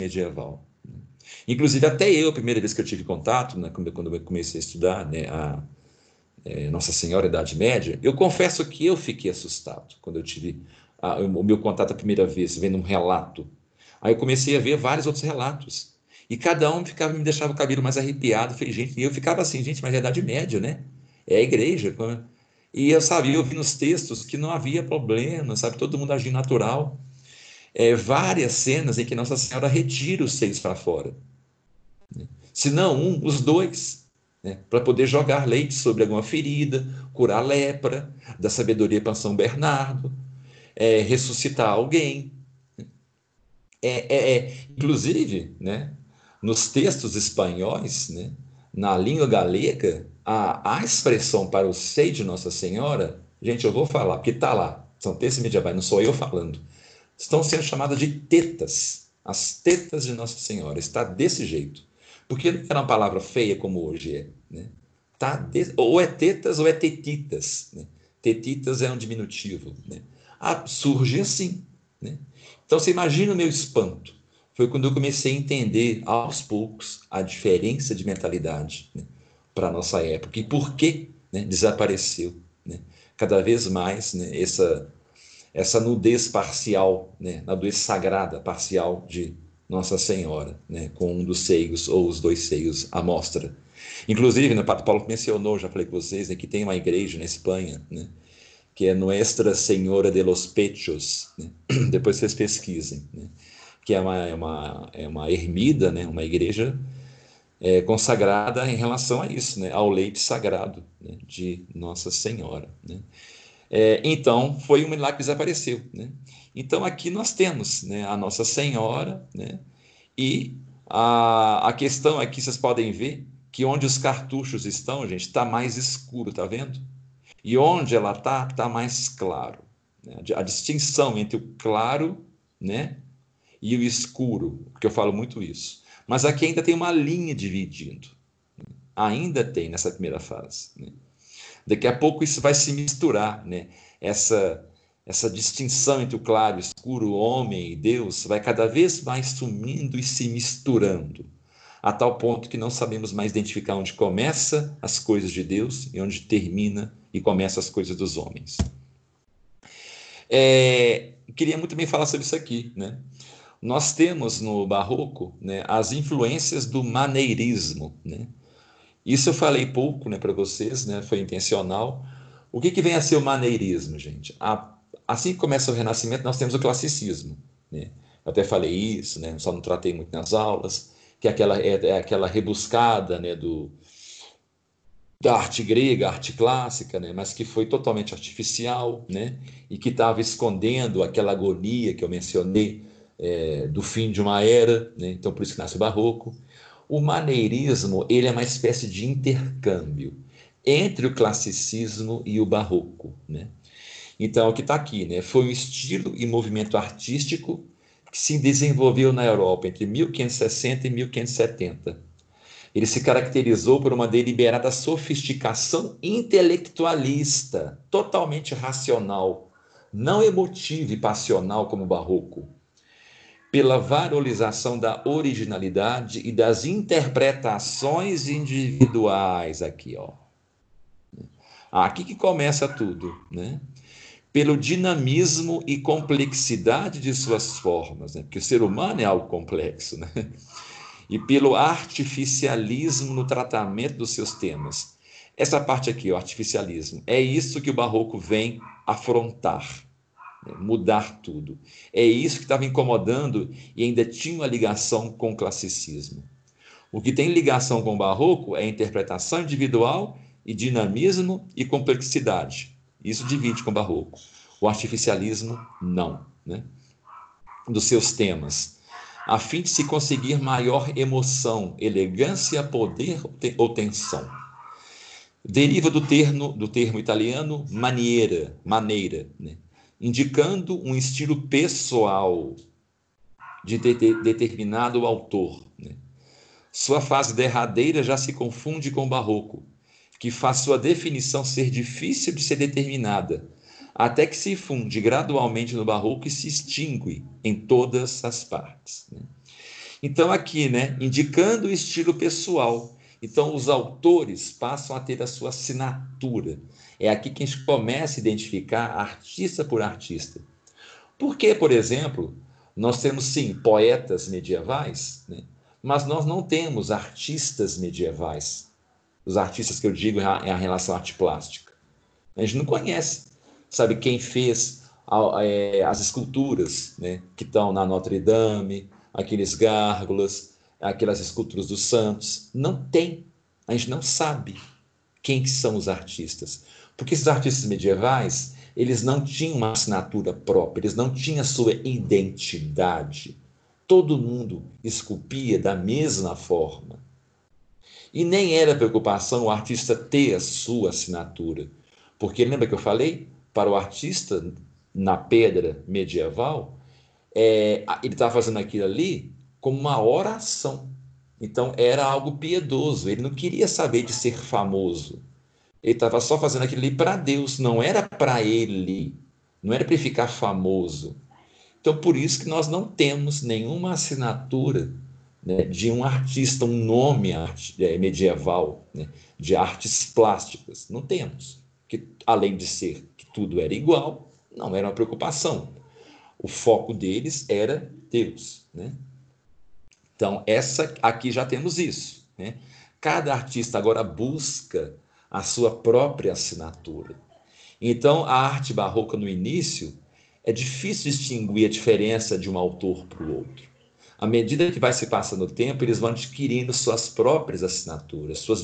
medieval. Inclusive, até eu, a primeira vez que eu tive contato, né, quando eu comecei a estudar né, a é, Nossa Senhora Idade Média, eu confesso que eu fiquei assustado quando eu tive a, o meu contato a primeira vez, vendo um relato. Aí eu comecei a ver vários outros relatos. E cada um ficava, me deixava o cabelo mais arrepiado. falei, gente, e eu ficava assim, gente, mas é Idade Média, né? É a igreja. E eu sabia, eu vi nos textos que não havia problema, sabe? Todo mundo agia natural. É, várias cenas em que Nossa Senhora retira os seios para fora. Se não um, os dois. Né? Para poder jogar leite sobre alguma ferida, curar lepra, dar sabedoria para São Bernardo, é, ressuscitar alguém. É, é, é, inclusive, né, nos textos espanhóis, né, na língua galega, a, a expressão para o seio de Nossa Senhora, gente, eu vou falar, porque está lá, são textos medievais, não sou eu falando, estão sendo chamadas de tetas. As tetas de Nossa Senhora, está desse jeito. Porque não era uma palavra feia como hoje é. Né? Tá de, ou é tetas ou é tetitas. Né? Tetitas é um diminutivo. Né? Ah, surge assim. Né? Então você imagina o meu espanto. Foi quando eu comecei a entender aos poucos a diferença de mentalidade né? para a nossa época e por que né? desapareceu. Né? Cada vez mais né? essa, essa nudez parcial, né? a nudez sagrada parcial de Nossa Senhora, né? com um dos seios ou os dois seios à mostra. Inclusive, né, Padre Paulo mencionou, já falei com vocês, né, que tem uma igreja na Espanha, né, que é Nuestra Senhora de los Pechos, né? depois vocês pesquisem, né? que é uma, é uma, é uma ermida, né? uma igreja é, consagrada em relação a isso, né? ao leite sagrado né? de Nossa Senhora. Né? É, então, foi um milagre que desapareceu. Né? Então, aqui nós temos né? a Nossa Senhora, né? e a, a questão aqui, vocês podem ver, que onde os cartuchos estão, gente, está mais escuro, tá vendo? E onde ela está, está mais claro. Né? A distinção entre o claro né, e o escuro, porque eu falo muito isso. Mas aqui ainda tem uma linha dividindo. Ainda tem nessa primeira fase. Né? Daqui a pouco isso vai se misturar, né? Essa, essa distinção entre o claro o escuro, o homem e Deus, vai cada vez mais sumindo e se misturando a tal ponto que não sabemos mais identificar onde começa as coisas de Deus e onde termina e começa as coisas dos homens. É, queria muito bem falar sobre isso aqui, né? Nós temos no Barroco né, as influências do maneirismo, né? Isso eu falei pouco, né, para vocês, né? Foi intencional. O que, que vem a ser o maneirismo, gente? A, assim que começa o Renascimento, nós temos o classicismo, né? Eu até falei isso, né? Só não tratei muito nas aulas que é aquela, é, é aquela rebuscada né, do, da arte grega, arte clássica, né, mas que foi totalmente artificial né, e que estava escondendo aquela agonia que eu mencionei é, do fim de uma era, né, então por isso que nasce o barroco. O maneirismo ele é uma espécie de intercâmbio entre o classicismo e o barroco. Né? Então, o que está aqui né, foi um estilo e movimento artístico que se desenvolveu na Europa entre 1560 e 1570. Ele se caracterizou por uma deliberada sofisticação intelectualista, totalmente racional, não emotiva e passional como o barroco, pela valorização da originalidade e das interpretações individuais aqui, ó. Aqui que começa tudo, né? pelo dinamismo e complexidade de suas formas, né? porque o ser humano é algo complexo, né? e pelo artificialismo no tratamento dos seus temas. Essa parte aqui, o artificialismo, é isso que o barroco vem afrontar? Mudar tudo. É isso que estava incomodando e ainda tinha uma ligação com o classicismo. O que tem ligação com o barroco é interpretação individual e dinamismo e complexidade. Isso divide com o barroco. O artificialismo, não. Né? Dos seus temas. A fim de se conseguir maior emoção, elegância, poder ou tensão. Deriva do termo, do termo italiano maniera, maneira, né? Indicando um estilo pessoal de, de, de determinado autor. Né? Sua fase derradeira já se confunde com o barroco, que faz sua definição ser difícil de ser determinada, até que se funde gradualmente no barroco e se extingue em todas as partes. Né? Então, aqui, né, indicando o estilo pessoal. Então, os autores passam a ter a sua assinatura. É aqui que a gente começa a identificar artista por artista. Porque, por exemplo, nós temos sim poetas medievais, né? mas nós não temos artistas medievais. Os artistas que eu digo é a, é relação arte plástica. A gente não conhece, sabe, quem fez é, as esculturas né, que estão na Notre Dame, aqueles gárgulas, aquelas esculturas dos santos. Não tem. A gente não sabe quem que são os artistas. Porque esses artistas medievais, eles não tinham uma assinatura própria, eles não tinham a sua identidade. Todo mundo esculpia da mesma forma. E nem era preocupação o artista ter a sua assinatura. Porque lembra que eu falei? Para o artista, na pedra medieval, é, ele estava fazendo aquilo ali como uma oração. Então era algo piedoso. Ele não queria saber de ser famoso. Ele estava só fazendo aquilo ali para Deus, não era para ele, não era para ele ficar famoso. Então, por isso que nós não temos nenhuma assinatura né, de um artista, um nome é, medieval né, de artes plásticas. Não temos. Que, além de ser que tudo era igual, não era uma preocupação. O foco deles era Deus. Né? Então, essa aqui já temos isso. Né? Cada artista agora busca a sua própria assinatura. Então, a arte barroca no início é difícil distinguir a diferença de um autor para o outro. À medida que vai se passando o tempo, eles vão adquirindo suas próprias assinaturas, suas